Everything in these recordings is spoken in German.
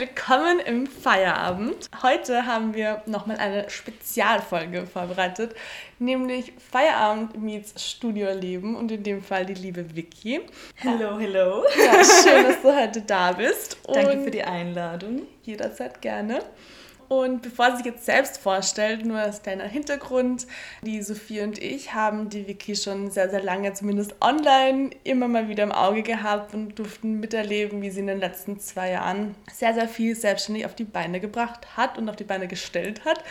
Willkommen im Feierabend. Heute haben wir nochmal eine Spezialfolge vorbereitet, nämlich Feierabend meets Studioleben und in dem Fall die liebe Vicky. Hello, hello. Ja, schön, dass du heute da bist. Danke für die Einladung. Jederzeit gerne. Und bevor sie sich jetzt selbst vorstellt, nur als kleiner Hintergrund, die Sophie und ich haben die Wiki schon sehr, sehr lange, zumindest online, immer mal wieder im Auge gehabt und durften miterleben, wie sie in den letzten zwei Jahren sehr, sehr viel selbstständig auf die Beine gebracht hat und auf die Beine gestellt hat.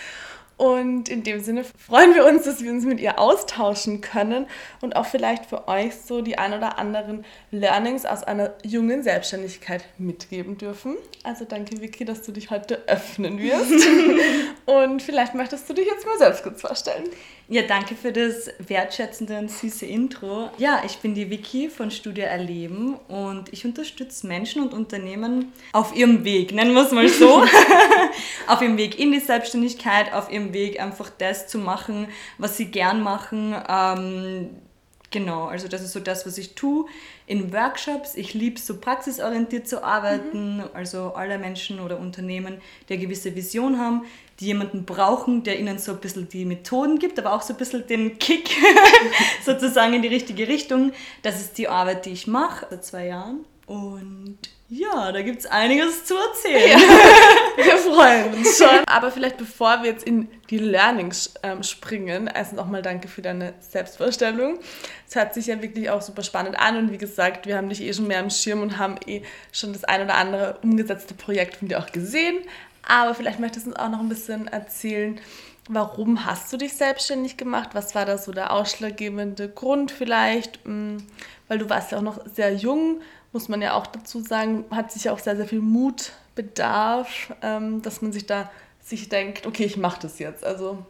Und in dem Sinne freuen wir uns, dass wir uns mit ihr austauschen können und auch vielleicht für euch so die ein oder anderen Learnings aus einer jungen Selbstständigkeit mitgeben dürfen. Also danke Vicky, dass du dich heute öffnen wirst. und vielleicht möchtest du dich jetzt mal selbst kurz vorstellen. Ja, danke für das wertschätzende und süße Intro. Ja, ich bin die Vicky von Studio Erleben und ich unterstütze Menschen und Unternehmen auf ihrem Weg, nennen wir es mal so, auf ihrem Weg in die Selbstständigkeit, auf ihrem Weg einfach das zu machen, was sie gern machen. Ähm, genau, also das ist so das, was ich tue in Workshops. Ich liebe es, so praxisorientiert zu arbeiten. Mhm. Also alle Menschen oder Unternehmen, die eine gewisse Vision haben, die jemanden brauchen, der ihnen so ein bisschen die Methoden gibt, aber auch so ein bisschen den Kick sozusagen in die richtige Richtung. Das ist die Arbeit, die ich mache seit zwei Jahren. Und ja, da gibt es einiges zu erzählen. Ja, wir freuen uns schon. Aber vielleicht bevor wir jetzt in die Learnings ähm, springen, erstens nochmal danke für deine Selbstvorstellung. Es hört sich ja wirklich auch super spannend an und wie gesagt, wir haben dich eh schon mehr am Schirm und haben eh schon das ein oder andere umgesetzte Projekt von dir auch gesehen. Aber vielleicht möchtest du uns auch noch ein bisschen erzählen, warum hast du dich selbstständig gemacht? Was war da so der ausschlaggebende Grund vielleicht? Mm, weil du warst ja auch noch sehr jung muss man ja auch dazu sagen, hat sich auch sehr, sehr viel Mut bedarf, ähm, dass man sich da sich denkt, okay, ich mache das jetzt. Also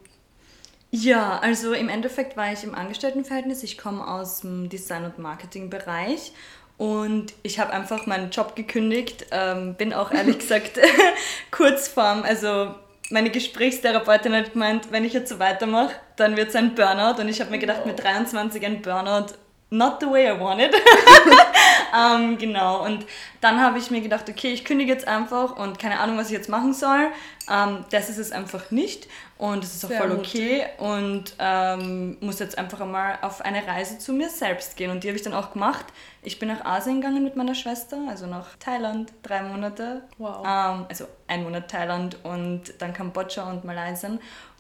ja, also im Endeffekt war ich im Angestelltenverhältnis. Ich komme aus dem Design- und Marketingbereich und ich habe einfach meinen Job gekündigt. Ähm, bin auch ehrlich gesagt kurz vorm, also meine Gesprächstherapeutin hat gemeint, wenn ich jetzt so weitermache, dann wird es ein Burnout. Und ich habe mir gedacht, mit 23 ein Burnout not the way I wanted. ähm, genau, und dann habe ich mir gedacht, okay, ich kündige jetzt einfach und keine Ahnung, was ich jetzt machen soll. Ähm, das ist es einfach nicht und es ist auch Sehr voll okay mutig. und ähm, muss jetzt einfach einmal auf eine Reise zu mir selbst gehen und die habe ich dann auch gemacht. Ich bin nach Asien gegangen mit meiner Schwester, also nach Thailand, drei Monate. Wow. Ähm, also ein Monat Thailand und dann Kambodscha und Malaysia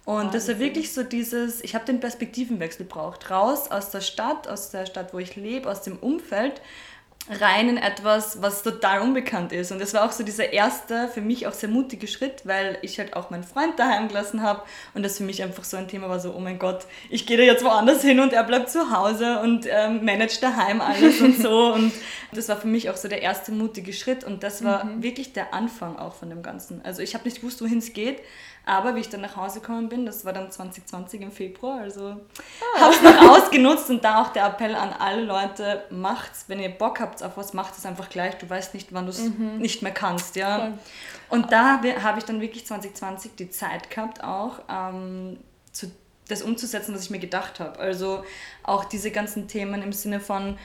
und das war wirklich so dieses, ich habe den Perspektivenwechsel gebraucht. Raus aus der Stadt, aus der Stadt, wo ich lebe, aus dem Umfeld, rein in etwas, was total unbekannt ist. Und das war auch so dieser erste, für mich auch sehr mutige Schritt, weil ich halt auch meinen Freund daheim gelassen habe und das für mich einfach so ein Thema war, so, oh mein Gott, ich gehe da jetzt woanders hin und er bleibt zu Hause und ähm, managt daheim alles und so. Und das war für mich auch so der erste mutige Schritt und das war mhm. wirklich der Anfang auch von dem Ganzen. Also ich habe nicht gewusst, wohin es geht, aber wie ich dann nach Hause gekommen bin, das war dann 2020 im Februar, also ah. habe es noch ausgenutzt und da auch der Appell an alle Leute, macht's, wenn ihr Bock habt auf was, macht es einfach gleich. Du weißt nicht, wann du es mhm. nicht mehr kannst, ja. Voll. Und da habe ich dann wirklich 2020 die Zeit gehabt, auch ähm, zu, das umzusetzen, was ich mir gedacht habe. Also auch diese ganzen Themen im Sinne von,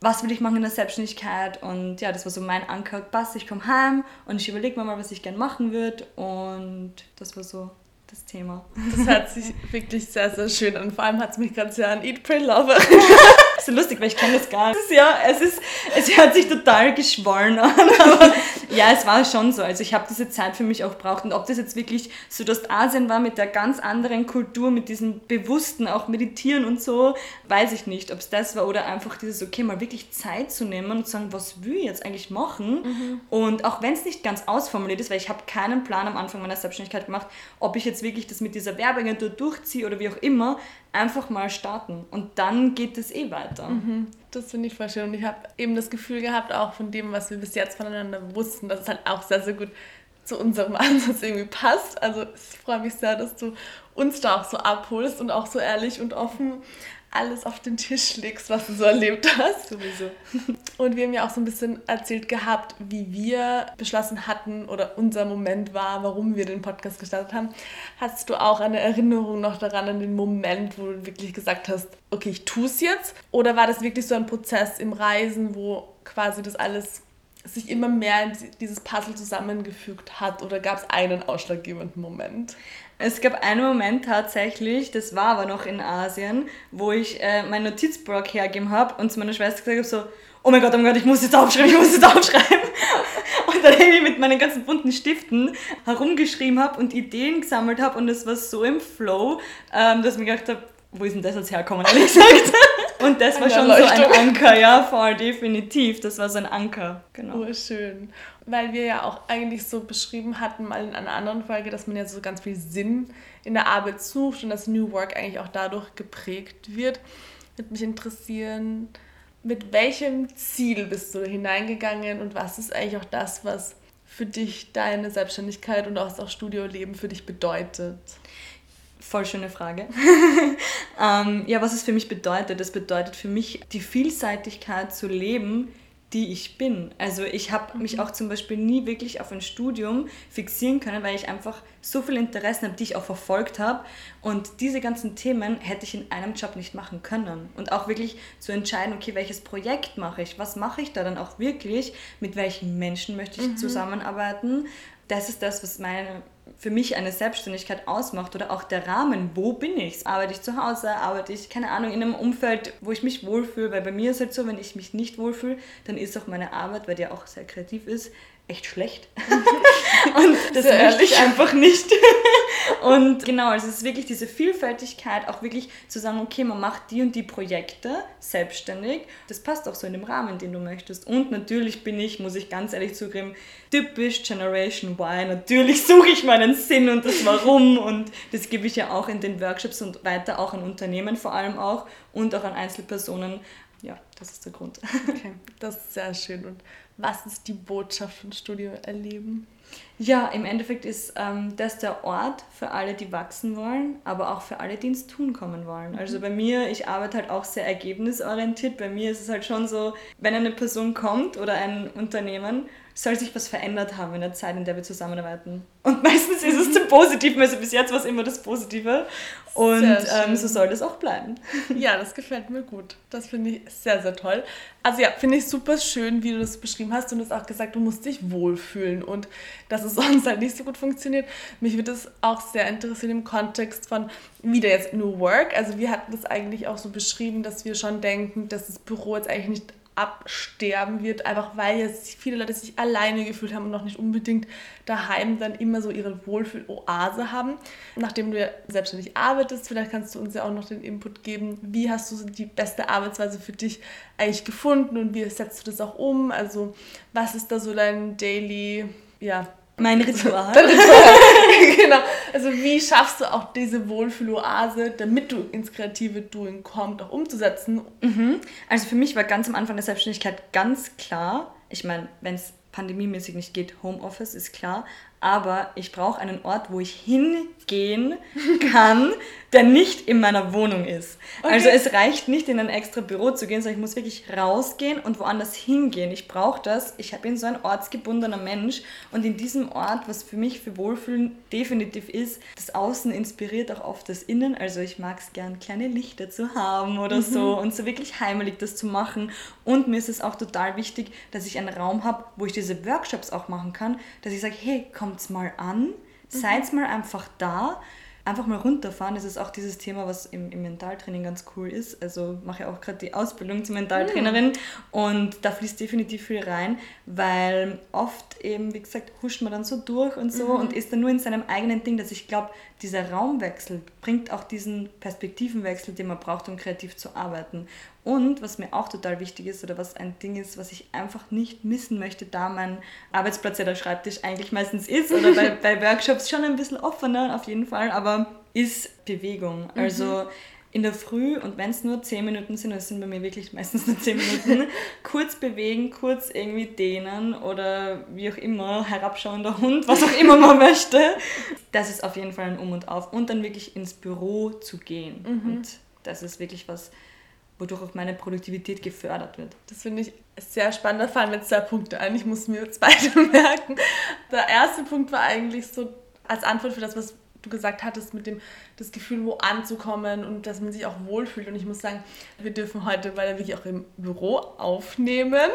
was will ich machen in der Selbstständigkeit und ja, das war so mein Anker, passt, ich komme heim und ich überlege mir mal, was ich gerne machen würde und das war so das Thema. Das hört sich wirklich sehr, sehr schön an. Vor allem hat es mich gerade sehr an Eat, Pray, Love so lustig, weil ich kenne das gar nicht. Ja, es ist, es hört sich total geschwollen an, aber ja, es war schon so. Also ich habe diese Zeit für mich auch gebraucht und ob das jetzt wirklich Südostasien war mit der ganz anderen Kultur, mit diesem bewussten auch Meditieren und so, weiß ich nicht, ob es das war oder einfach dieses, okay, mal wirklich Zeit zu nehmen und zu sagen, was will ich jetzt eigentlich machen? Mhm. Und auch wenn es nicht ganz ausformuliert ist, weil ich habe keinen Plan am Anfang meiner Selbstständigkeit gemacht, ob ich jetzt wirklich das mit dieser Werbeagentur durchziehe oder wie auch immer, einfach mal starten und dann geht es eh weiter. Mhm. Das finde ich voll schön und ich habe eben das Gefühl gehabt, auch von dem, was wir bis jetzt voneinander wussten, dass es halt auch sehr, sehr gut zu unserem Ansatz irgendwie passt. Also ich freue mich sehr, dass du uns da auch so abholst und auch so ehrlich und offen alles auf den Tisch legst, was du so erlebt hast. Sowieso. Und wir haben ja auch so ein bisschen erzählt gehabt, wie wir beschlossen hatten oder unser Moment war, warum wir den Podcast gestartet haben. Hast du auch eine Erinnerung noch daran, an den Moment, wo du wirklich gesagt hast, okay, ich tue es jetzt? Oder war das wirklich so ein Prozess im Reisen, wo quasi das alles sich immer mehr in dieses Puzzle zusammengefügt hat oder gab es einen ausschlaggebenden Moment? Es gab einen Moment tatsächlich, das war aber noch in Asien, wo ich äh, meinen Notizblock hergegeben habe und zu meiner Schwester gesagt habe, so, oh mein Gott, oh mein Gott, ich muss jetzt aufschreiben, ich muss jetzt aufschreiben. Und dann irgendwie mit meinen ganzen bunten Stiften herumgeschrieben habe und Ideen gesammelt habe und es war so im Flow, ähm, dass ich mir gedacht habe, wo ist denn das jetzt herkommen, ehrlich gesagt? Und das war schon so ein Anker, ja, voll definitiv. Das war so ein Anker, genau. Oh, schön. Weil wir ja auch eigentlich so beschrieben hatten, mal in einer anderen Folge, dass man ja so ganz viel Sinn in der Arbeit sucht und dass New Work eigentlich auch dadurch geprägt wird. Würde mich interessieren, mit welchem Ziel bist du hineingegangen und was ist eigentlich auch das, was für dich deine Selbstständigkeit und auch das Studioleben für dich bedeutet? Voll schöne Frage. ähm, ja, was es für mich bedeutet, das bedeutet für mich die Vielseitigkeit zu leben, die ich bin. Also ich habe mich mhm. auch zum Beispiel nie wirklich auf ein Studium fixieren können, weil ich einfach so viele Interessen habe, die ich auch verfolgt habe. Und diese ganzen Themen hätte ich in einem Job nicht machen können. Und auch wirklich zu entscheiden, okay, welches Projekt mache ich, was mache ich da dann auch wirklich, mit welchen Menschen möchte ich mhm. zusammenarbeiten. Das ist das, was meine für mich eine Selbstständigkeit ausmacht oder auch der Rahmen, wo bin ich? Arbeite ich zu Hause, arbeite ich, keine Ahnung, in einem Umfeld, wo ich mich wohlfühle, weil bei mir ist halt so, wenn ich mich nicht wohlfühle, dann ist auch meine Arbeit, weil die ja auch sehr kreativ ist, echt schlecht. und das Sehr möchte ich einfach nicht. und genau, also es ist wirklich diese Vielfältigkeit, auch wirklich zu sagen, okay, man macht die und die Projekte selbstständig. Das passt auch so in dem Rahmen, den du möchtest. Und natürlich bin ich, muss ich ganz ehrlich zugeben, typisch Generation Y. Natürlich suche ich meinen Sinn und das Warum und das gebe ich ja auch in den Workshops und weiter auch an Unternehmen vor allem auch und auch an Einzelpersonen. Ja, das ist der Grund. Okay, das ist sehr schön. Und was ist die Botschaft von Studio Erleben? Ja, im Endeffekt ist ähm, das der Ort für alle, die wachsen wollen, aber auch für alle, die ins Tun kommen wollen. Also mhm. bei mir, ich arbeite halt auch sehr ergebnisorientiert. Bei mir ist es halt schon so, wenn eine Person kommt oder ein Unternehmen soll sich was verändert haben in der Zeit, in der wir zusammenarbeiten. Und meistens ist es zum Positiven, also bis jetzt war es immer das Positive. Und ähm, so soll das auch bleiben. Ja, das gefällt mir gut. Das finde ich sehr, sehr toll. Also ja, finde ich super schön, wie du das beschrieben hast. Und du hast auch gesagt, du musst dich wohlfühlen und dass es sonst halt nicht so gut funktioniert. Mich würde es auch sehr interessieren im Kontext von wieder jetzt New Work. Also wir hatten das eigentlich auch so beschrieben, dass wir schon denken, dass das Büro jetzt eigentlich nicht absterben wird, einfach weil jetzt viele Leute sich alleine gefühlt haben und noch nicht unbedingt daheim dann immer so ihre Wohlfühl-Oase haben. Nachdem du ja selbstständig arbeitest, vielleicht kannst du uns ja auch noch den Input geben, wie hast du die beste Arbeitsweise für dich eigentlich gefunden und wie setzt du das auch um? Also was ist da so dein Daily, ja, mein Ritual. Ritual. genau. Also wie schaffst du auch diese Wohlfühloase, damit du ins kreative Doing kommst, auch umzusetzen? Mhm. Also für mich war ganz am Anfang der Selbstständigkeit ganz klar, ich meine, wenn es pandemiemäßig nicht geht, Homeoffice ist klar, aber ich brauche einen Ort, wo ich hingehen kann, der nicht in meiner Wohnung ist. Okay. Also es reicht nicht, in ein extra Büro zu gehen, sondern ich muss wirklich rausgehen und woanders hingehen. Ich brauche das. Ich bin so ein ortsgebundener Mensch und in diesem Ort, was für mich für Wohlfühlen definitiv ist, das Außen inspiriert auch oft das Innen. Also ich mag es gern, kleine Lichter zu haben oder mhm. so und so wirklich heimelig das zu machen. Und mir ist es auch total wichtig, dass ich einen Raum habe, wo ich diese Workshops auch machen kann, dass ich sage, hey, kommt's mal an, mhm. seid mal einfach da einfach mal runterfahren. Das ist auch dieses Thema, was im, im Mentaltraining ganz cool ist. Also mache ich auch gerade die Ausbildung zur Mentaltrainerin mhm. und da fließt definitiv viel rein, weil oft eben, wie gesagt, huscht man dann so durch und so mhm. und ist dann nur in seinem eigenen Ding, dass ich glaube, dieser Raumwechsel bringt auch diesen Perspektivenwechsel, den man braucht, um kreativ zu arbeiten. Und was mir auch total wichtig ist oder was ein Ding ist, was ich einfach nicht missen möchte, da mein Arbeitsplatz ja der Schreibtisch eigentlich meistens ist oder bei, bei Workshops schon ein bisschen offener auf jeden Fall, aber ist Bewegung. Mhm. Also in der Früh und wenn es nur 10 Minuten sind, das sind bei mir wirklich meistens nur 10 Minuten, kurz bewegen, kurz irgendwie dehnen oder wie auch immer, herabschauender Hund, was auch immer man möchte. Das ist auf jeden Fall ein Um und Auf. Und dann wirklich ins Büro zu gehen. Mhm. Und das ist wirklich was, wodurch auch meine Produktivität gefördert wird. Das finde ich sehr spannend. Da fallen mir zwei Punkte ein. Ich muss mir zwei merken. Der erste Punkt war eigentlich so als Antwort für das, was du gesagt hattest, mit dem das Gefühl, wo anzukommen und dass man sich auch wohlfühlt. Und ich muss sagen, wir dürfen heute weil wir wirklich auch im Büro aufnehmen.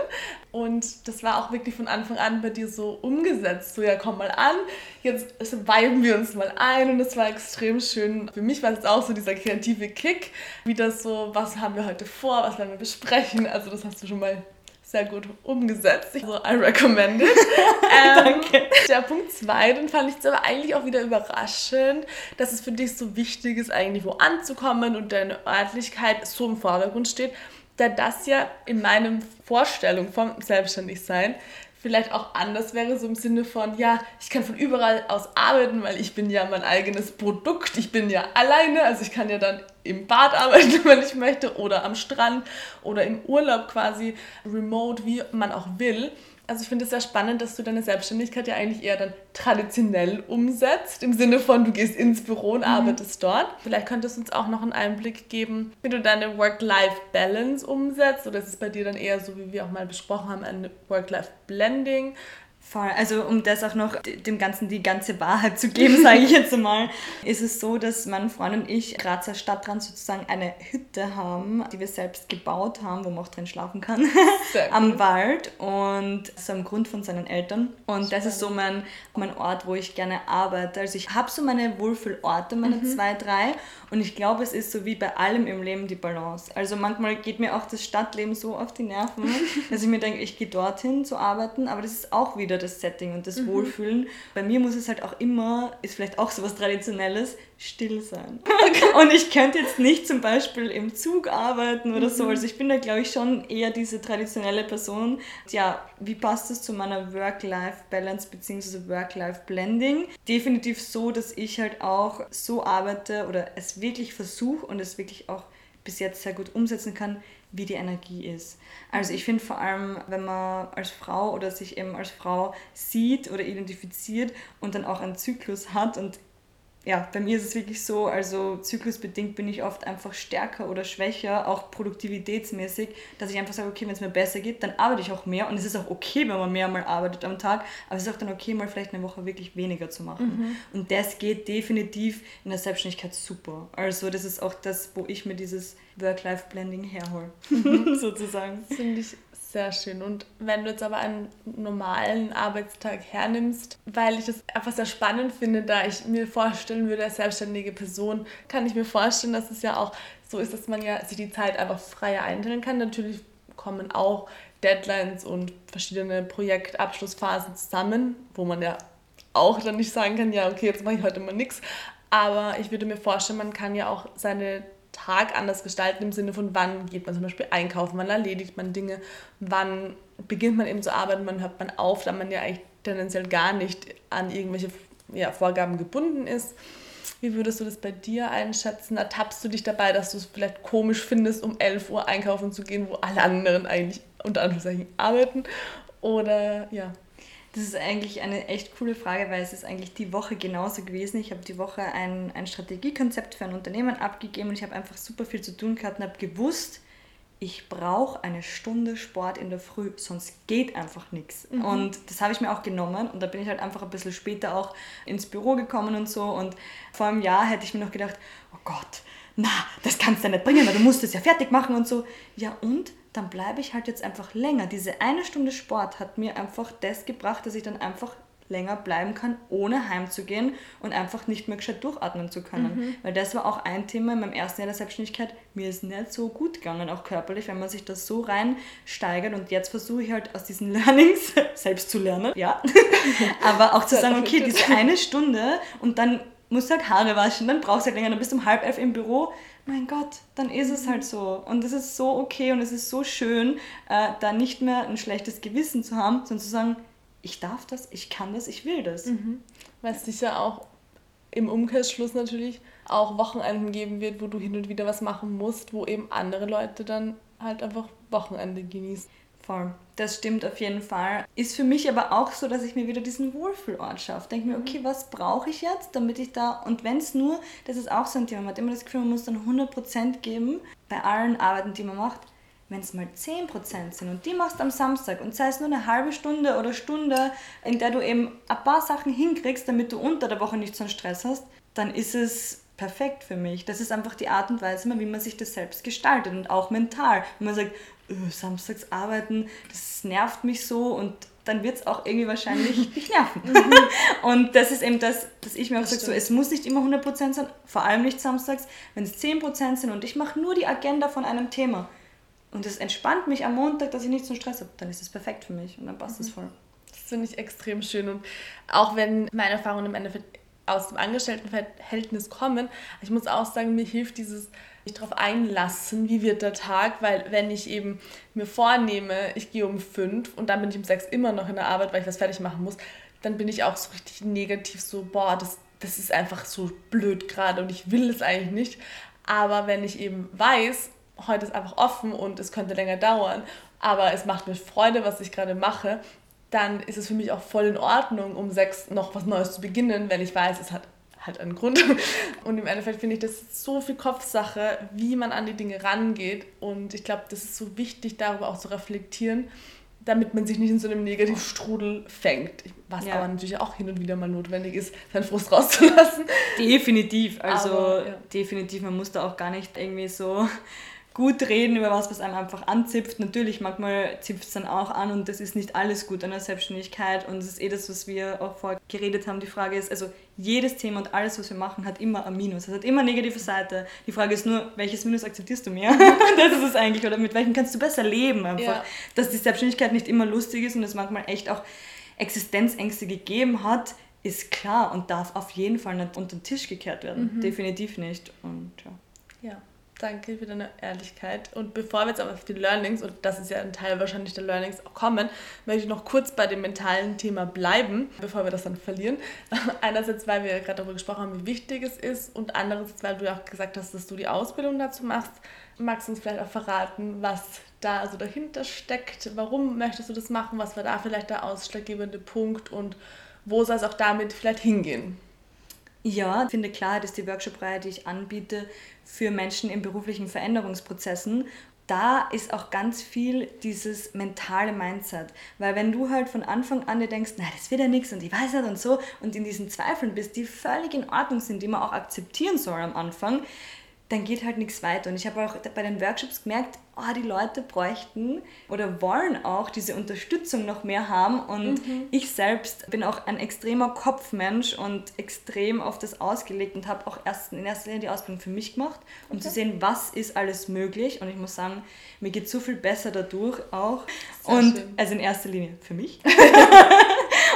Und das war auch wirklich von Anfang an bei dir so umgesetzt. So, ja, komm mal an, jetzt weiben wir uns mal ein. Und das war extrem schön. Für mich war es auch so dieser kreative Kick, wie das so, was haben wir heute vor, was werden wir besprechen. Also das hast du schon mal sehr gut umgesetzt. Also I recommend it. ähm, Danke. Der Punkt 2, den fand ich jetzt aber eigentlich auch wieder überraschend, dass es für dich so wichtig ist, eigentlich wo anzukommen und deine Örtlichkeit so im Vordergrund steht, da das ja in meinem Vorstellung vom Selbstständigsein vielleicht auch anders wäre, so im Sinne von, ja, ich kann von überall aus arbeiten, weil ich bin ja mein eigenes Produkt, ich bin ja alleine, also ich kann ja dann im Bad arbeiten, wenn ich möchte, oder am Strand oder im Urlaub quasi, remote, wie man auch will. Also ich finde es sehr spannend, dass du deine Selbstständigkeit ja eigentlich eher dann traditionell umsetzt, im Sinne von, du gehst ins Büro und mhm. arbeitest dort. Vielleicht könntest du uns auch noch einen Einblick geben, wie du deine Work-Life-Balance umsetzt, oder ist es bei dir dann eher so, wie wir auch mal besprochen haben, ein Work-Life-Blending? Voll. Also um das auch noch dem Ganzen die ganze Wahrheit zu geben, sage ich jetzt mal, ist es so, dass mein Freund und ich Grazer Stadtrand sozusagen eine Hütte haben, die wir selbst gebaut haben, wo man auch drin schlafen kann, am Wald und so am Grund von seinen Eltern. Und das ist so mein, mein Ort, wo ich gerne arbeite. Also ich habe so meine Wohlfühlorte, meine mhm. zwei, drei und ich glaube, es ist so wie bei allem im Leben die Balance. Also manchmal geht mir auch das Stadtleben so auf die Nerven, dass ich mir denke, ich gehe dorthin zu arbeiten, aber das ist auch wieder das Setting und das mhm. Wohlfühlen. Bei mir muss es halt auch immer, ist vielleicht auch so was Traditionelles, still sein. und ich könnte jetzt nicht zum Beispiel im Zug arbeiten oder mhm. so. Also ich bin da, glaube ich, schon eher diese traditionelle Person. Ja, wie passt das zu meiner Work-Life-Balance bzw. Work-Life-Blending? Definitiv so, dass ich halt auch so arbeite oder es wirklich versuche und es wirklich auch bis jetzt sehr gut umsetzen kann, wie die Energie ist. Also ich finde vor allem, wenn man als Frau oder sich eben als Frau sieht oder identifiziert und dann auch einen Zyklus hat und ja, bei mir ist es wirklich so, also zyklusbedingt bin ich oft einfach stärker oder schwächer, auch produktivitätsmäßig, dass ich einfach sage, okay, wenn es mir besser geht, dann arbeite ich auch mehr und es ist auch okay, wenn man mehr mal arbeitet am Tag, aber es ist auch dann okay, mal vielleicht eine Woche wirklich weniger zu machen. Mhm. Und das geht definitiv in der Selbstständigkeit super. Also das ist auch das, wo ich mir dieses Work-Life-Blending herhole, mhm. sozusagen. Finde ich sehr schön. Und wenn du jetzt aber einen normalen Arbeitstag hernimmst, weil ich das einfach sehr spannend finde, da ich mir vorstellen würde, als selbstständige Person, kann ich mir vorstellen, dass es ja auch so ist, dass man ja sich die Zeit einfach freier einteilen kann. Natürlich kommen auch Deadlines und verschiedene Projektabschlussphasen zusammen, wo man ja auch dann nicht sagen kann, ja, okay, jetzt mache ich heute mal nichts. Aber ich würde mir vorstellen, man kann ja auch seine Tag anders gestalten im Sinne von, wann geht man zum Beispiel einkaufen, wann erledigt man Dinge, wann beginnt man eben zu arbeiten, wann hört man auf, da man ja eigentlich tendenziell gar nicht an irgendwelche ja, Vorgaben gebunden ist. Wie würdest du das bei dir einschätzen? Ertappst du dich dabei, dass du es vielleicht komisch findest, um 11 Uhr einkaufen zu gehen, wo alle anderen eigentlich unter Anführungszeichen arbeiten? Oder ja. Das ist eigentlich eine echt coole Frage, weil es ist eigentlich die Woche genauso gewesen. Ich habe die Woche ein, ein Strategiekonzept für ein Unternehmen abgegeben und ich habe einfach super viel zu tun gehabt und habe gewusst, ich brauche eine Stunde Sport in der Früh, sonst geht einfach nichts. Mhm. Und das habe ich mir auch genommen und da bin ich halt einfach ein bisschen später auch ins Büro gekommen und so. Und vor einem Jahr hätte ich mir noch gedacht, oh Gott, na, das kannst du ja nicht bringen, weil du musst es ja fertig machen und so. Ja und? Dann bleibe ich halt jetzt einfach länger. Diese eine Stunde Sport hat mir einfach das gebracht, dass ich dann einfach länger bleiben kann, ohne heimzugehen und einfach nicht mehr gescheit durchatmen zu können. Mhm. Weil das war auch ein Thema in meinem ersten Jahr der Selbstständigkeit. Mir ist nicht so gut gegangen, auch körperlich, wenn man sich das so reinsteigert. Und jetzt versuche ich halt aus diesen Learnings selbst zu lernen, ja. Aber auch zu sagen, okay, diese eine Stunde und dann musst du halt Haare waschen, dann brauchst du halt länger, dann bist du um halb elf im Büro. Mein Gott, dann ist es halt so. Und es ist so okay und es ist so schön, äh, da nicht mehr ein schlechtes Gewissen zu haben, sondern zu sagen, ich darf das, ich kann das, ich will das. Mhm. Weil es sicher auch im Umkehrschluss natürlich auch Wochenenden geben wird, wo du hin und wieder was machen musst, wo eben andere Leute dann halt einfach Wochenende genießen. Voll. Das stimmt auf jeden Fall. Ist für mich aber auch so, dass ich mir wieder diesen Wohlfühlort schaffe. Denke mir, mhm. okay, was brauche ich jetzt, damit ich da, und wenn es nur, das ist auch so ein Thema, man hat immer das Gefühl, man muss dann 100% geben bei allen Arbeiten, die man macht. Wenn es mal 10% sind und die machst am Samstag und sei es nur eine halbe Stunde oder Stunde, in der du eben ein paar Sachen hinkriegst, damit du unter der Woche nicht so einen Stress hast, dann ist es perfekt für mich. Das ist einfach die Art und Weise, wie man sich das selbst gestaltet und auch mental. Wenn man sagt, öh, samstags arbeiten, das nervt mich so und dann wird es auch irgendwie wahrscheinlich dich nerven. Mhm. und das ist eben das, dass ich mir auch sage, so, es muss nicht immer 100% sein, vor allem nicht samstags. Wenn es 10% sind und ich mache nur die Agenda von einem Thema und es entspannt mich am Montag, dass ich nicht so Stress habe, dann ist es perfekt für mich und dann passt es mhm. voll. Das finde ich extrem schön und auch wenn meine Erfahrungen im Endeffekt aus dem Angestelltenverhältnis kommen, ich muss auch sagen, mir hilft dieses mich darauf einlassen, wie wird der Tag, weil wenn ich eben mir vornehme, ich gehe um fünf und dann bin ich um sechs immer noch in der Arbeit, weil ich was fertig machen muss, dann bin ich auch so richtig negativ so, boah, das, das ist einfach so blöd gerade und ich will es eigentlich nicht. Aber wenn ich eben weiß, heute ist einfach offen und es könnte länger dauern, aber es macht mir Freude, was ich gerade mache, dann ist es für mich auch voll in Ordnung, um sechs noch was Neues zu beginnen, wenn ich weiß, es hat halt einen Grund. Und im Endeffekt finde ich das so viel Kopfsache, wie man an die Dinge rangeht. Und ich glaube, das ist so wichtig, darüber auch zu reflektieren, damit man sich nicht in so einem Negativstrudel fängt. Was ja. aber natürlich auch hin und wieder mal notwendig ist, seinen Frust rauszulassen. Definitiv. Also aber, ja. definitiv, man muss da auch gar nicht irgendwie so gut reden über was, was einem einfach anzipft. Natürlich, manchmal zipft es dann auch an und das ist nicht alles gut an der Selbstständigkeit und das ist eh das, was wir auch vorher geredet haben. Die Frage ist, also jedes Thema und alles, was wir machen, hat immer ein Minus. Es hat immer eine negative Seite. Die Frage ist nur, welches Minus akzeptierst du mehr? das ist es eigentlich. Oder mit welchem kannst du besser leben einfach. Ja. Dass die Selbstständigkeit nicht immer lustig ist und es manchmal echt auch Existenzängste gegeben hat, ist klar und darf auf jeden Fall nicht unter den Tisch gekehrt werden. Mhm. Definitiv nicht. Und ja. Ja. Danke für deine Ehrlichkeit. Und bevor wir jetzt aber auf die Learnings, und das ist ja ein Teil wahrscheinlich der Learnings, kommen, möchte ich noch kurz bei dem mentalen Thema bleiben, bevor wir das dann verlieren. Einerseits, weil wir gerade darüber gesprochen haben, wie wichtig es ist, und andererseits, weil du ja auch gesagt hast, dass du die Ausbildung dazu machst. Magst du uns vielleicht auch verraten, was da so dahinter steckt? Warum möchtest du das machen? Was war da vielleicht der ausschlaggebende Punkt und wo soll es auch damit vielleicht hingehen? Ja, ich finde klar, dass die Workshop-Reihe, die ich anbiete, für Menschen in beruflichen Veränderungsprozessen da ist auch ganz viel dieses mentale Mindset. Weil wenn du halt von Anfang an dir denkst, na, das wird ja nichts und ich weiß nicht und so und in diesen Zweifeln bist, die völlig in Ordnung sind, die man auch akzeptieren soll am Anfang, dann geht halt nichts weiter. Und ich habe auch bei den Workshops gemerkt, oh, die Leute bräuchten oder wollen auch diese Unterstützung noch mehr haben. Und mhm. ich selbst bin auch ein extremer Kopfmensch und extrem auf das ausgelegt und habe auch erst in erster Linie die Ausbildung für mich gemacht, um okay. zu sehen, was ist alles möglich. Und ich muss sagen, mir geht so viel besser dadurch auch. Sehr und schön. also in erster Linie für mich.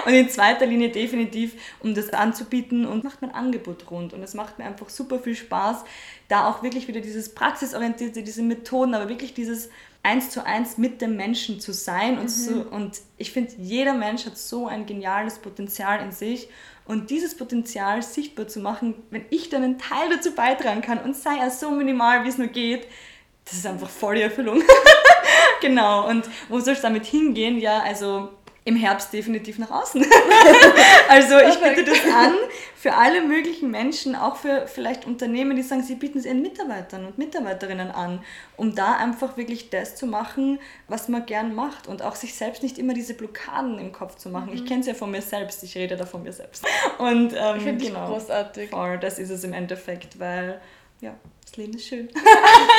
und in zweiter Linie definitiv, um das anzubieten und macht mein Angebot rund. Und es macht mir einfach super viel Spaß, da auch wirklich wieder dieses praxisorientierte, diese Methoden, aber wirklich dieses eins zu eins mit dem Menschen zu sein. Mhm. Und, so, und ich finde, jeder Mensch hat so ein geniales Potenzial in sich. Und dieses Potenzial sichtbar zu machen, wenn ich dann einen Teil dazu beitragen kann und sei er so minimal, wie es nur geht, das ist einfach voll die Erfüllung. genau. Und wo soll es damit hingehen? Ja, also im Herbst definitiv nach außen. also ich biete das an für alle möglichen Menschen, auch für vielleicht Unternehmen, die sagen, sie bieten es ihren Mitarbeitern und Mitarbeiterinnen an, um da einfach wirklich das zu machen, was man gern macht und auch sich selbst nicht immer diese Blockaden im Kopf zu machen. Mhm. Ich kenne es ja von mir selbst, ich rede da von mir selbst. Und ähm, Finde ich genau, großartig. Voll, das ist es im Endeffekt, weil ja, das Leben ist schön.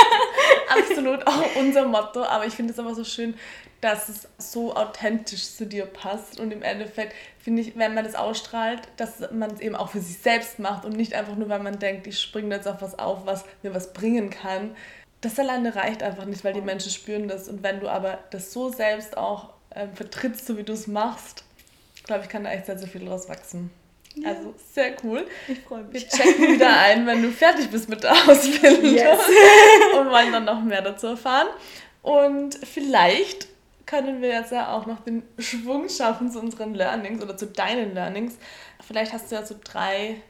Absolut auch unser Motto, aber ich finde es aber so schön, dass es so authentisch zu dir passt. Und im Endeffekt finde ich, wenn man das ausstrahlt, dass man es eben auch für sich selbst macht und nicht einfach nur, weil man denkt, ich springe jetzt auf was auf, was mir was bringen kann. Das alleine reicht einfach nicht, weil die Menschen spüren das. Und wenn du aber das so selbst auch äh, vertrittst, so wie du es machst, glaube ich, kann da echt sehr, sehr viel draus wachsen. Ja. Also sehr cool. Ich freue mich. Wir checken wieder ein, wenn du fertig bist mit der Ausbildung yes. und wollen dann noch mehr dazu erfahren. Und vielleicht können wir jetzt ja auch noch den Schwung schaffen zu unseren Learnings oder zu deinen Learnings. Vielleicht hast du ja so drei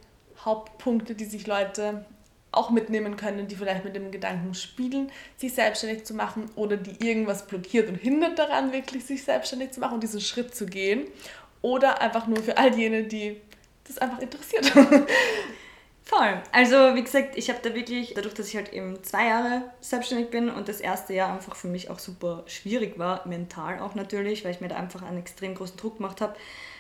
Hauptpunkte, die sich Leute auch mitnehmen können, die vielleicht mit dem Gedanken spielen, sich selbstständig zu machen oder die irgendwas blockiert und hindert daran, wirklich sich selbstständig zu machen und diesen Schritt zu gehen. Oder einfach nur für all jene, die das einfach interessiert. Voll. Also wie gesagt, ich habe da wirklich, dadurch, dass ich halt eben zwei Jahre selbstständig bin und das erste Jahr einfach für mich auch super schwierig war, mental auch natürlich, weil ich mir da einfach einen extrem großen Druck gemacht habe.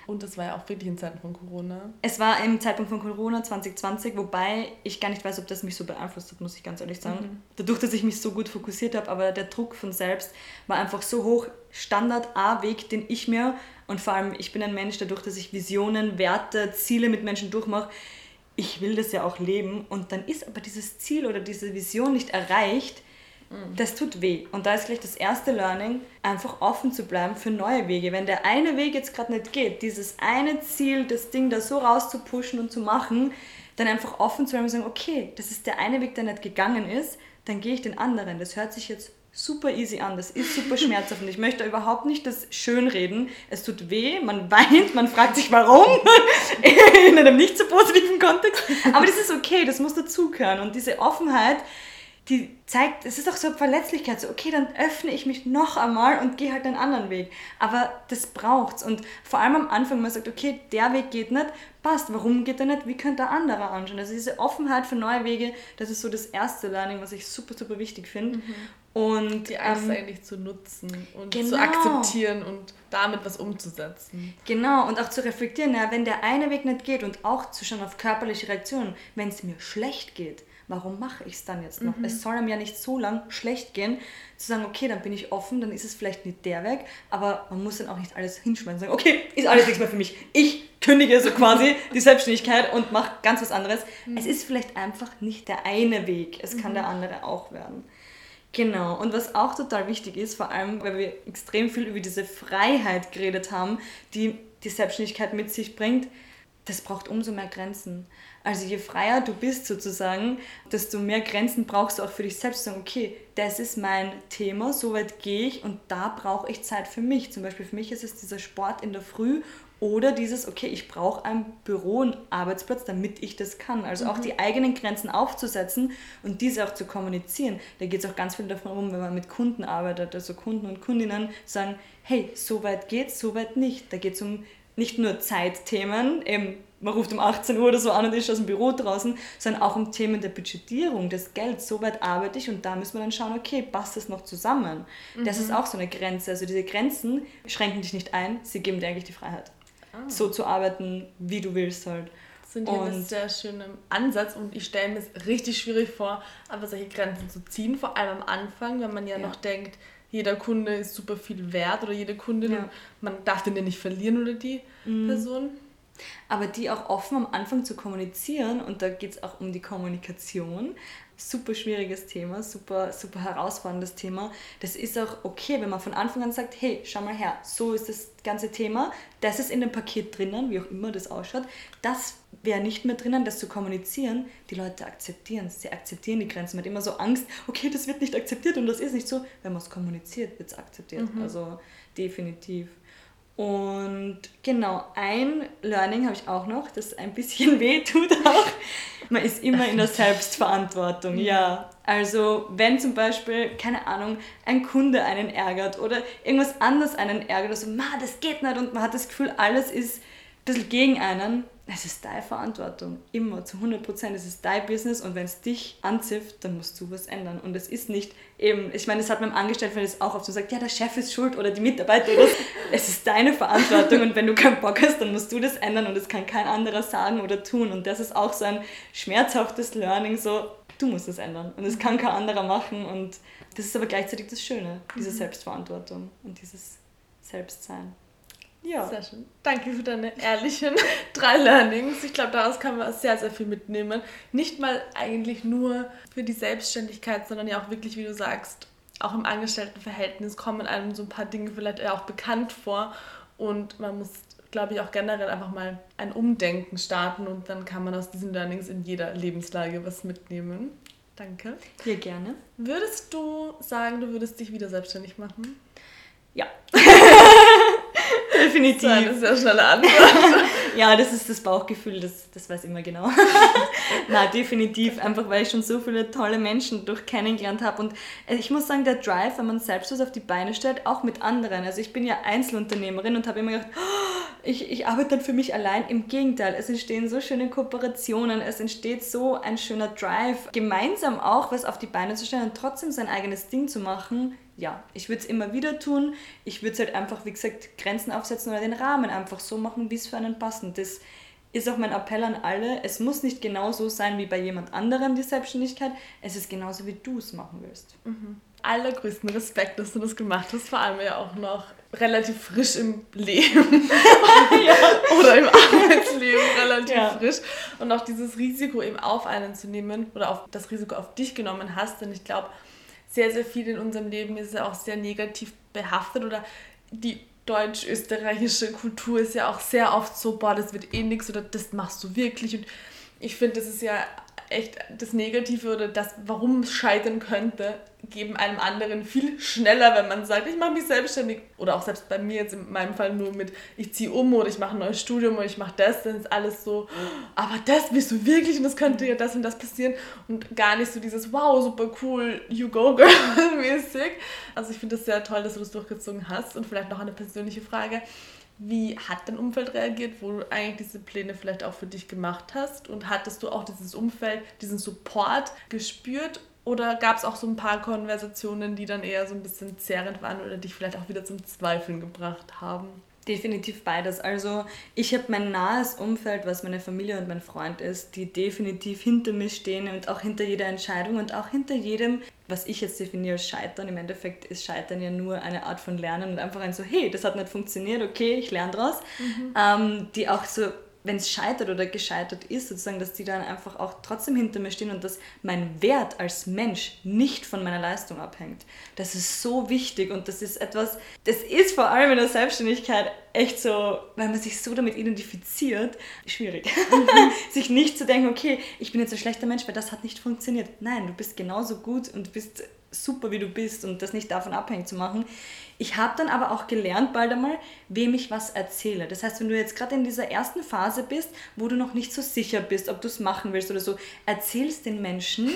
Und das war ja auch wirklich in Zeiten von Corona. Es war im Zeitpunkt von Corona 2020, wobei ich gar nicht weiß, ob das mich so beeinflusst hat, muss ich ganz ehrlich sagen. Mhm. Dadurch, dass ich mich so gut fokussiert habe, aber der Druck von selbst war einfach so hoch. Standard A-Weg, den ich mir und vor allem ich bin ein Mensch, dadurch, dass ich Visionen, Werte, Ziele mit Menschen durchmache, ich will das ja auch leben und dann ist aber dieses Ziel oder diese Vision nicht erreicht, mhm. das tut weh. Und da ist gleich das erste Learning, einfach offen zu bleiben für neue Wege. Wenn der eine Weg jetzt gerade nicht geht, dieses eine Ziel, das Ding da so rauszupushen und zu machen, dann einfach offen zu bleiben und sagen, okay, das ist der eine Weg, der nicht gegangen ist, dann gehe ich den anderen. Das hört sich jetzt super easy an, das ist super schmerzhaft und ich möchte überhaupt nicht das schönreden. Es tut weh, man weint, man fragt sich warum, in einem nicht so positiven Kontext, aber das ist okay, das muss dazugehören und diese Offenheit, die zeigt, es ist auch so Verletzlichkeit, so okay, dann öffne ich mich noch einmal und gehe halt einen anderen Weg. Aber das braucht's und vor allem am Anfang, man sagt, okay, der Weg geht nicht, passt, warum geht der nicht, wie könnte der andere anschauen? Also diese Offenheit für neue Wege, das ist so das erste Learning, was ich super, super wichtig finde. Mhm. Und die Angst ähm, eigentlich zu nutzen und genau. zu akzeptieren und damit was umzusetzen. Genau, und auch zu reflektieren, ja, wenn der eine Weg nicht geht und auch zu schauen auf körperliche Reaktionen, wenn es mir schlecht geht, warum mache ich es dann jetzt noch? Mhm. Es soll einem ja nicht so lang schlecht gehen, zu sagen, okay, dann bin ich offen, dann ist es vielleicht nicht der Weg, aber man muss dann auch nicht alles hinschmeißen und sagen, okay, ist alles nichts mehr für mich. Ich kündige so quasi die Selbstständigkeit und mache ganz was anderes. Mhm. Es ist vielleicht einfach nicht der eine Weg, es kann mhm. der andere auch werden. Genau, und was auch total wichtig ist, vor allem, weil wir extrem viel über diese Freiheit geredet haben, die die Selbstständigkeit mit sich bringt, das braucht umso mehr Grenzen. Also je freier du bist sozusagen, desto mehr Grenzen brauchst du auch für dich selbst. Sagen, okay, das ist mein Thema, so weit gehe ich und da brauche ich Zeit für mich. Zum Beispiel für mich ist es dieser Sport in der Früh oder dieses, okay, ich brauche ein Büro und Arbeitsplatz, damit ich das kann. Also mhm. auch die eigenen Grenzen aufzusetzen und diese auch zu kommunizieren. Da geht es auch ganz viel davon um, wenn man mit Kunden arbeitet, also Kunden und Kundinnen sagen, hey, so weit geht's, so weit nicht. Da geht es um nicht nur Zeitthemen, eben man ruft um 18 Uhr oder so an und ist aus dem Büro draußen, sondern auch um Themen der Budgetierung, des Gelds. So weit arbeite ich und da müssen wir dann schauen, okay, passt das noch zusammen? Mhm. Das ist auch so eine Grenze. Also diese Grenzen schränken dich nicht ein, sie geben dir eigentlich die Freiheit ah. so zu arbeiten, wie du willst halt. Das finde ich einen sehr schönen Ansatz und ich stelle mir es richtig schwierig vor, aber solche Grenzen zu ziehen, vor allem am Anfang, wenn man ja, ja. noch denkt, jeder Kunde ist super viel wert oder jede Kundin, ja. man darf den ja nicht verlieren oder die mhm. Person. Aber die auch offen am Anfang zu kommunizieren und da geht es auch um die Kommunikation, super schwieriges Thema, super, super herausforderndes Thema. Das ist auch okay, wenn man von Anfang an sagt, hey, schau mal her, so ist das ganze Thema, das ist in dem Paket drinnen, wie auch immer das ausschaut. Das wäre nicht mehr drinnen, das zu kommunizieren. Die Leute akzeptieren es, sie akzeptieren die Grenzen. Man hat immer so Angst, okay, das wird nicht akzeptiert und das ist nicht so. Wenn man es kommuniziert, wird es akzeptiert. Mhm. Also definitiv. Und genau, ein Learning habe ich auch noch, das ein bisschen weh tut auch. Man ist immer in der Selbstverantwortung, ja. Also wenn zum Beispiel, keine Ahnung, ein Kunde einen ärgert oder irgendwas anderes einen ärgert, also, ma, das geht nicht und man hat das Gefühl, alles ist ein bisschen gegen einen, es ist deine Verantwortung. Immer, zu 100 Prozent. Es ist dein Business und wenn es dich anzipft, dann musst du was ändern. Und es ist nicht eben, ich meine, das hat meinem Angestellten auch oft so gesagt, ja, der Chef ist schuld oder die Mitarbeiter. Oder es ist deine Verantwortung und wenn du keinen Bock hast, dann musst du das ändern und das kann kein anderer sagen oder tun. Und das ist auch so ein schmerzhaftes Learning, so, du musst es ändern und das kann kein anderer machen. Und das ist aber gleichzeitig das Schöne, diese mhm. Selbstverantwortung und dieses Selbstsein. Ja. Sehr schön. Danke für deine ehrlichen drei Learnings. Ich glaube, daraus kann man sehr, sehr viel mitnehmen. Nicht mal eigentlich nur für die Selbstständigkeit, sondern ja auch wirklich, wie du sagst, auch im Angestelltenverhältnis kommen einem so ein paar Dinge vielleicht auch bekannt vor. Und man muss, glaube ich, auch generell einfach mal ein Umdenken starten und dann kann man aus diesen Learnings in jeder Lebenslage was mitnehmen. Danke. Hier gerne. Würdest du sagen, du würdest dich wieder selbstständig machen? Ja. Definitiv. Das ist eine sehr schnelle Antwort. ja, das ist das Bauchgefühl, das, das weiß immer genau. Na, definitiv. Einfach weil ich schon so viele tolle Menschen durch kennengelernt habe. Und äh, ich muss sagen, der Drive, wenn man selbst was auf die Beine stellt, auch mit anderen. Also ich bin ja Einzelunternehmerin und habe immer gedacht, oh, ich, ich arbeite dann für mich allein. Im Gegenteil, es entstehen so schöne Kooperationen, es entsteht so ein schöner Drive, gemeinsam auch was auf die Beine zu stellen und trotzdem sein eigenes Ding zu machen ja, ich würde es immer wieder tun. Ich würde es halt einfach, wie gesagt, Grenzen aufsetzen oder den Rahmen einfach so machen, wie es für einen passt. Und das ist auch mein Appell an alle. Es muss nicht genauso sein wie bei jemand anderem, die Selbstständigkeit. Es ist genauso, wie du es machen willst. Mhm. Allergrößten Respekt, dass du das gemacht hast, vor allem ja auch noch relativ frisch im Leben ja. oder im Arbeitsleben relativ ja. frisch und auch dieses Risiko eben auf einen zu nehmen oder auf das Risiko auf dich genommen hast, denn ich glaube, sehr, sehr viel in unserem Leben. Ist ja auch sehr negativ behaftet oder die deutsch-österreichische Kultur ist ja auch sehr oft so, boah, das wird eh nichts oder das machst du wirklich. Und ich finde, das ist ja echt das Negative oder das, warum es scheitern könnte, geben einem anderen viel schneller, wenn man sagt, ich mache mich selbstständig. Oder auch selbst bei mir jetzt in meinem Fall nur mit, ich ziehe um oder ich mache ein neues Studium oder ich mache das, dann ist alles so, aber das bist du wirklich und das könnte ja das und das passieren. Und gar nicht so dieses, wow, super cool, you go girl mäßig. Also ich finde es sehr toll, dass du das durchgezogen hast. Und vielleicht noch eine persönliche Frage. Wie hat dein Umfeld reagiert, wo du eigentlich diese Pläne vielleicht auch für dich gemacht hast? Und hattest du auch dieses Umfeld, diesen Support gespürt? Oder gab es auch so ein paar Konversationen, die dann eher so ein bisschen zehrend waren oder dich vielleicht auch wieder zum Zweifeln gebracht haben? Definitiv beides. Also ich habe mein nahes Umfeld, was meine Familie und mein Freund ist, die definitiv hinter mir stehen und auch hinter jeder Entscheidung und auch hinter jedem, was ich jetzt definiere als Scheitern. Im Endeffekt ist Scheitern ja nur eine Art von Lernen und einfach ein so, hey, das hat nicht funktioniert, okay, ich lerne daraus. Mhm. Ähm, die auch so wenn es scheitert oder gescheitert ist, sozusagen, dass die dann einfach auch trotzdem hinter mir stehen und dass mein Wert als Mensch nicht von meiner Leistung abhängt. Das ist so wichtig und das ist etwas, das ist vor allem in der Selbstständigkeit echt so, weil man sich so damit identifiziert, schwierig. Mhm. sich nicht zu denken, okay, ich bin jetzt ein schlechter Mensch, weil das hat nicht funktioniert. Nein, du bist genauso gut und bist super, wie du bist und das nicht davon abhängig zu machen. Ich habe dann aber auch gelernt bald einmal, wem ich was erzähle. Das heißt, wenn du jetzt gerade in dieser ersten Phase bist, wo du noch nicht so sicher bist, ob du es machen willst oder so, erzählst den Menschen,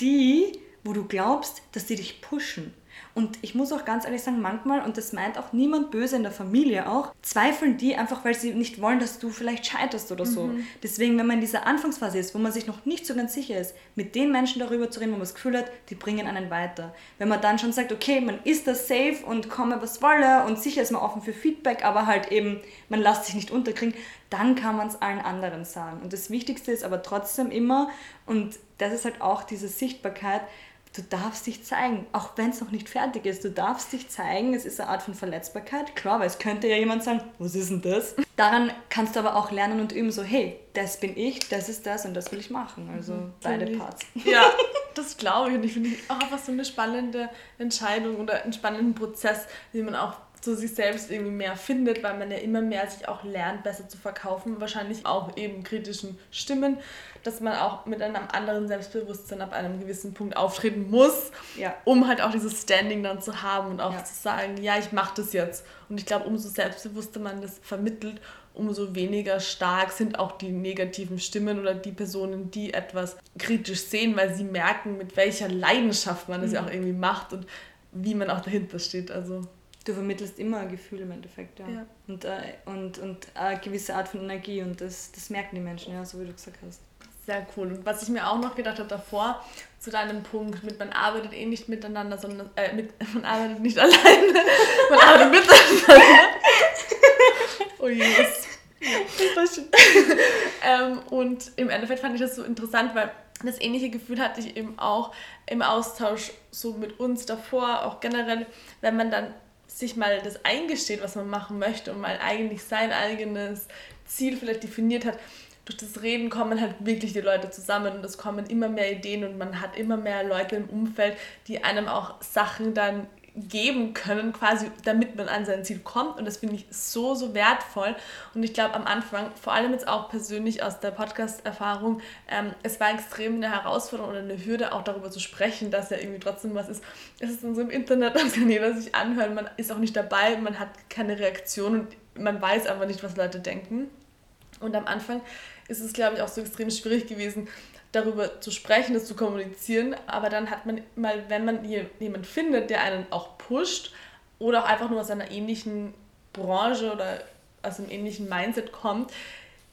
die, wo du glaubst, dass die dich pushen. Und ich muss auch ganz ehrlich sagen, manchmal, und das meint auch niemand böse in der Familie auch, zweifeln die einfach, weil sie nicht wollen, dass du vielleicht scheiterst oder so. Mhm. Deswegen, wenn man in dieser Anfangsphase ist, wo man sich noch nicht so ganz sicher ist, mit den Menschen darüber zu reden, wo man das Gefühl hat, die bringen einen weiter. Wenn man dann schon sagt, okay, man ist da safe und komme was wolle und sicher ist man offen für Feedback, aber halt eben, man lässt sich nicht unterkriegen, dann kann man es allen anderen sagen. Und das Wichtigste ist aber trotzdem immer, und das ist halt auch diese Sichtbarkeit, du darfst dich zeigen, auch wenn es noch nicht fertig ist. Du darfst dich zeigen, es ist eine Art von Verletzbarkeit. Klar, weil es könnte ja jemand sagen, was ist denn das? Daran kannst du aber auch lernen und üben, so, hey, das bin ich, das ist das und das will ich machen. Also mhm, beide Parts. Ja, das glaube ich. Und ich finde, oh, was so eine spannende Entscheidung oder einen spannenden Prozess, den man auch so sich selbst irgendwie mehr findet, weil man ja immer mehr sich auch lernt, besser zu verkaufen. Wahrscheinlich auch eben kritischen Stimmen, dass man auch mit einem anderen Selbstbewusstsein ab einem gewissen Punkt auftreten muss, ja. um halt auch dieses Standing dann zu haben und auch ja. zu sagen, ja, ich mache das jetzt. Und ich glaube, umso selbstbewusster man das vermittelt, umso weniger stark sind auch die negativen Stimmen oder die Personen, die etwas kritisch sehen, weil sie merken, mit welcher Leidenschaft man das mhm. ja auch irgendwie macht und wie man auch dahinter steht. Also du vermittelst immer ein Gefühl im Endeffekt, ja. ja. Und, äh, und, und eine gewisse Art von Energie und das, das merken die Menschen, ja, so wie du gesagt hast. Sehr cool. Und was ich mir auch noch gedacht habe davor, zu deinem Punkt mit man arbeitet eh nicht miteinander, sondern äh, mit, man arbeitet nicht alleine, man arbeitet miteinander. oh Jesus. ähm, und im Endeffekt fand ich das so interessant, weil das ähnliche Gefühl hatte ich eben auch im Austausch so mit uns davor, auch generell, wenn man dann sich mal das eingesteht, was man machen möchte und mal eigentlich sein eigenes Ziel vielleicht definiert hat, durch das Reden kommen halt wirklich die Leute zusammen und es kommen immer mehr Ideen und man hat immer mehr Leute im Umfeld, die einem auch Sachen dann geben können, quasi, damit man an sein Ziel kommt. Und das finde ich so, so wertvoll. Und ich glaube, am Anfang, vor allem jetzt auch persönlich aus der Podcast-Erfahrung, ähm, es war extrem eine Herausforderung oder eine Hürde, auch darüber zu sprechen, dass ja irgendwie trotzdem was ist. Es ist dann so im Internet, das kann jeder sich anhören, man ist auch nicht dabei, man hat keine Reaktion und man weiß aber nicht, was Leute denken. Und am Anfang ist es, glaube ich, auch so extrem schwierig gewesen, darüber zu sprechen, das zu kommunizieren. Aber dann hat man mal, wenn man jemanden findet, der einen auch pusht oder auch einfach nur aus einer ähnlichen Branche oder aus einem ähnlichen Mindset kommt,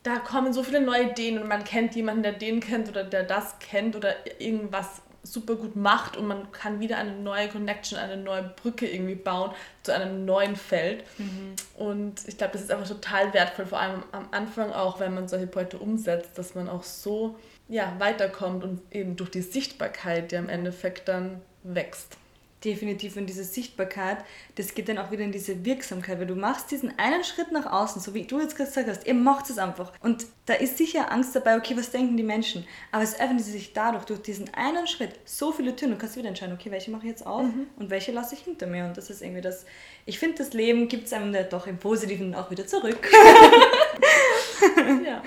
da kommen so viele neue Ideen und man kennt jemanden, der den kennt oder der das kennt oder irgendwas super gut macht und man kann wieder eine neue Connection, eine neue Brücke irgendwie bauen zu einem neuen Feld. Mhm. Und ich glaube, das ist einfach total wertvoll, vor allem am Anfang auch, wenn man solche Projekte umsetzt, dass man auch so ja, weiterkommt und eben durch die Sichtbarkeit, die am Endeffekt dann wächst definitiv in diese Sichtbarkeit, das geht dann auch wieder in diese Wirksamkeit, weil du machst diesen einen Schritt nach außen, so wie du jetzt gesagt hast, ihr macht es einfach. Und da ist sicher Angst dabei, okay, was denken die Menschen? Aber es öffnen sie sich dadurch, durch diesen einen Schritt, so viele Türen, du kannst wieder entscheiden, okay, welche mache ich jetzt auf mhm. und welche lasse ich hinter mir. Und das ist irgendwie das, ich finde, das Leben gibt es einem doch im Positiven auch wieder zurück. ja.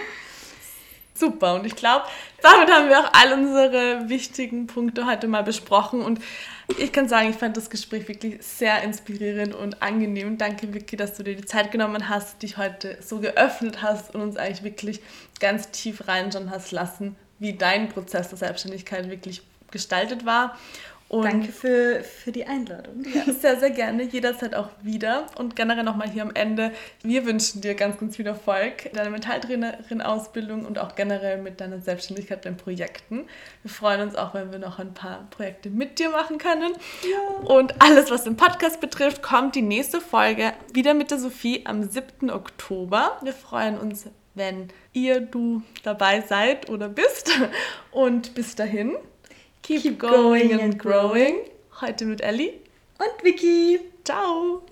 Super. Und ich glaube, damit haben wir auch all unsere wichtigen Punkte heute mal besprochen. Und ich kann sagen, ich fand das Gespräch wirklich sehr inspirierend und angenehm. Danke, Vicky, dass du dir die Zeit genommen hast, dich heute so geöffnet hast und uns eigentlich wirklich ganz tief reinschauen hast lassen, wie dein Prozess der Selbstständigkeit wirklich gestaltet war. Und Danke für, für die Einladung. Ja, sehr, sehr gerne. Jederzeit auch wieder. Und generell nochmal hier am Ende. Wir wünschen dir ganz, ganz viel Erfolg in deiner Mentaltrainerin-Ausbildung und auch generell mit deiner Selbstständigkeit, deinen Projekten. Wir freuen uns auch, wenn wir noch ein paar Projekte mit dir machen können. Ja. Und alles, was den Podcast betrifft, kommt die nächste Folge wieder mit der Sophie am 7. Oktober. Wir freuen uns, wenn ihr, du dabei seid oder bist. Und bis dahin Keep, Keep going, going and growing. Heute mit Ellie und Vicky. Ciao.